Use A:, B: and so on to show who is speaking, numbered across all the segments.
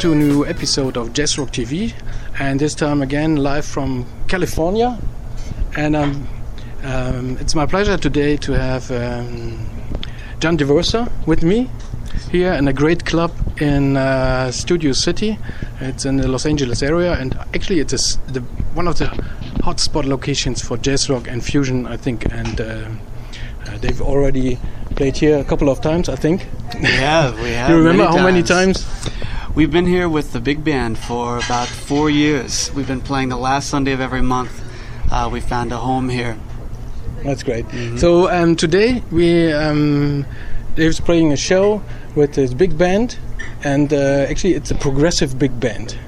A: to a new episode of Jazz Rock TV, and this time again live from California. And um, um, it's my pleasure today to have um, John Daversa with me here in a great club in uh, Studio City. It's in the Los Angeles area, and actually, it's a the, one of the hotspot locations for jazz rock and fusion, I think. And uh, uh, they've already played here a couple of times, I think.
B: Yeah, we have.
A: you remember
B: many
A: how many
B: times. We've been here with the big band for about four years. We've been playing the last Sunday of every month. Uh, we found a home here.
A: That's great. So um, today we um, Dave's playing a show with his big band, and uh, actually it's a progressive big band.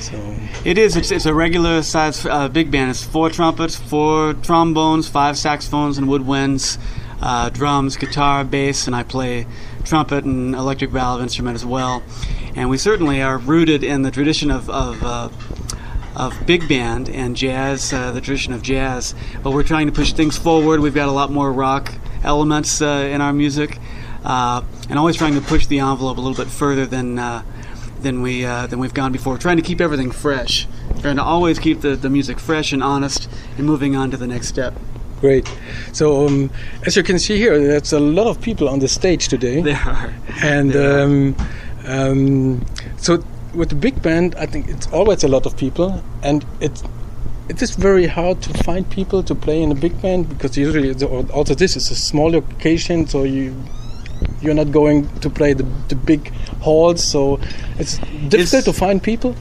A: So
B: It is. It's, it's a regular size uh, big band. It's four trumpets, four trombones, five saxophones and woodwinds, uh, drums, guitar, bass, and I play trumpet and electric valve instrument as well. And we certainly are rooted in the tradition of. of uh, of big band and jazz, uh, the tradition of jazz, but we're trying to push things forward. We've got a lot more rock elements uh, in our music, uh, and always trying to push the envelope a little bit further than uh, than we uh, than we've gone before. Trying to keep everything fresh, trying to always keep the, the music fresh and honest, and moving on to the next step.
A: Great. So um, as you can see here, there's a lot of people on the stage today,
B: There are.
A: and
B: there are.
A: um, um, so with the big band, I think it's always a lot of people, and it's it is very hard to find people to play in a big band because usually it's, also this is a small location, so you you're not going to play the, the big halls, so it's difficult to find people.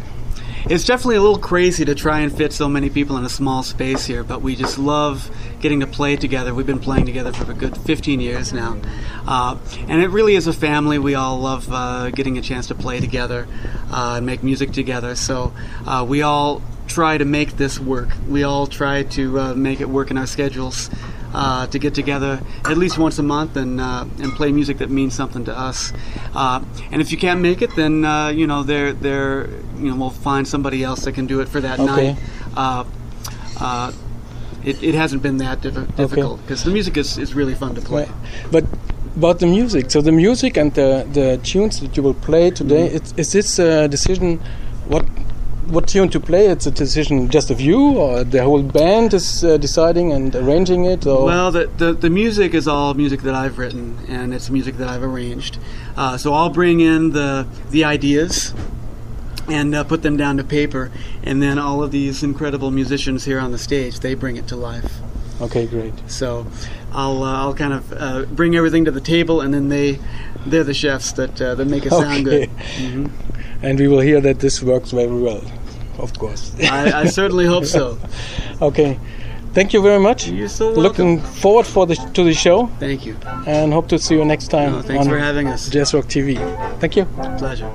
B: It's definitely a little crazy to try and fit so many people in a small space here, but we just love getting to play together. We've been playing together for a good 15 years now. Uh, and it really is a family. We all love uh, getting a chance to play together uh, and make music together. So uh, we all try to make this work. We all try to uh, make it work in our schedules. Uh, to get together at least once a month and uh, and play music that means something to us. Uh, and if you can't make it, then uh, you know they're they're you know we'll find somebody else that can do it for that
A: Okay.
B: night. It, it hasn't been that diffi- difficult because the music is, is really fun to play.
A: Right. But about the music, so the music and the, the tunes that you will play today,
B: Mm-hmm.
A: is this a decision? What what tune to play? It's a decision just of you, or the whole band is uh, deciding and arranging it? Or
B: Well, the, the the music is all music that I've written, and it's music that I've arranged. Uh, so I'll bring in the the ideas and uh, put them down to paper, and then all of these incredible musicians here on the stage they bring it to life.
A: okay, great.
B: So I'll uh, I'll kind of uh, bring everything to the table, and then they they're the chefs that uh, that make it sound
A: Okay.
B: good. hmm
A: And we will hear that this works very well, of course.
B: I, I certainly hope so.
A: okay, thank you very much.
B: You're so welcome.
A: Looking forward for the to the show,
B: Thank you.
A: and hope to see you next time
B: No, thanks
A: on
B: for having us.
A: Jazz Rock TV. Thank you.
B: Pleasure.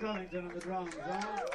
C: Covington on the drums. Huh?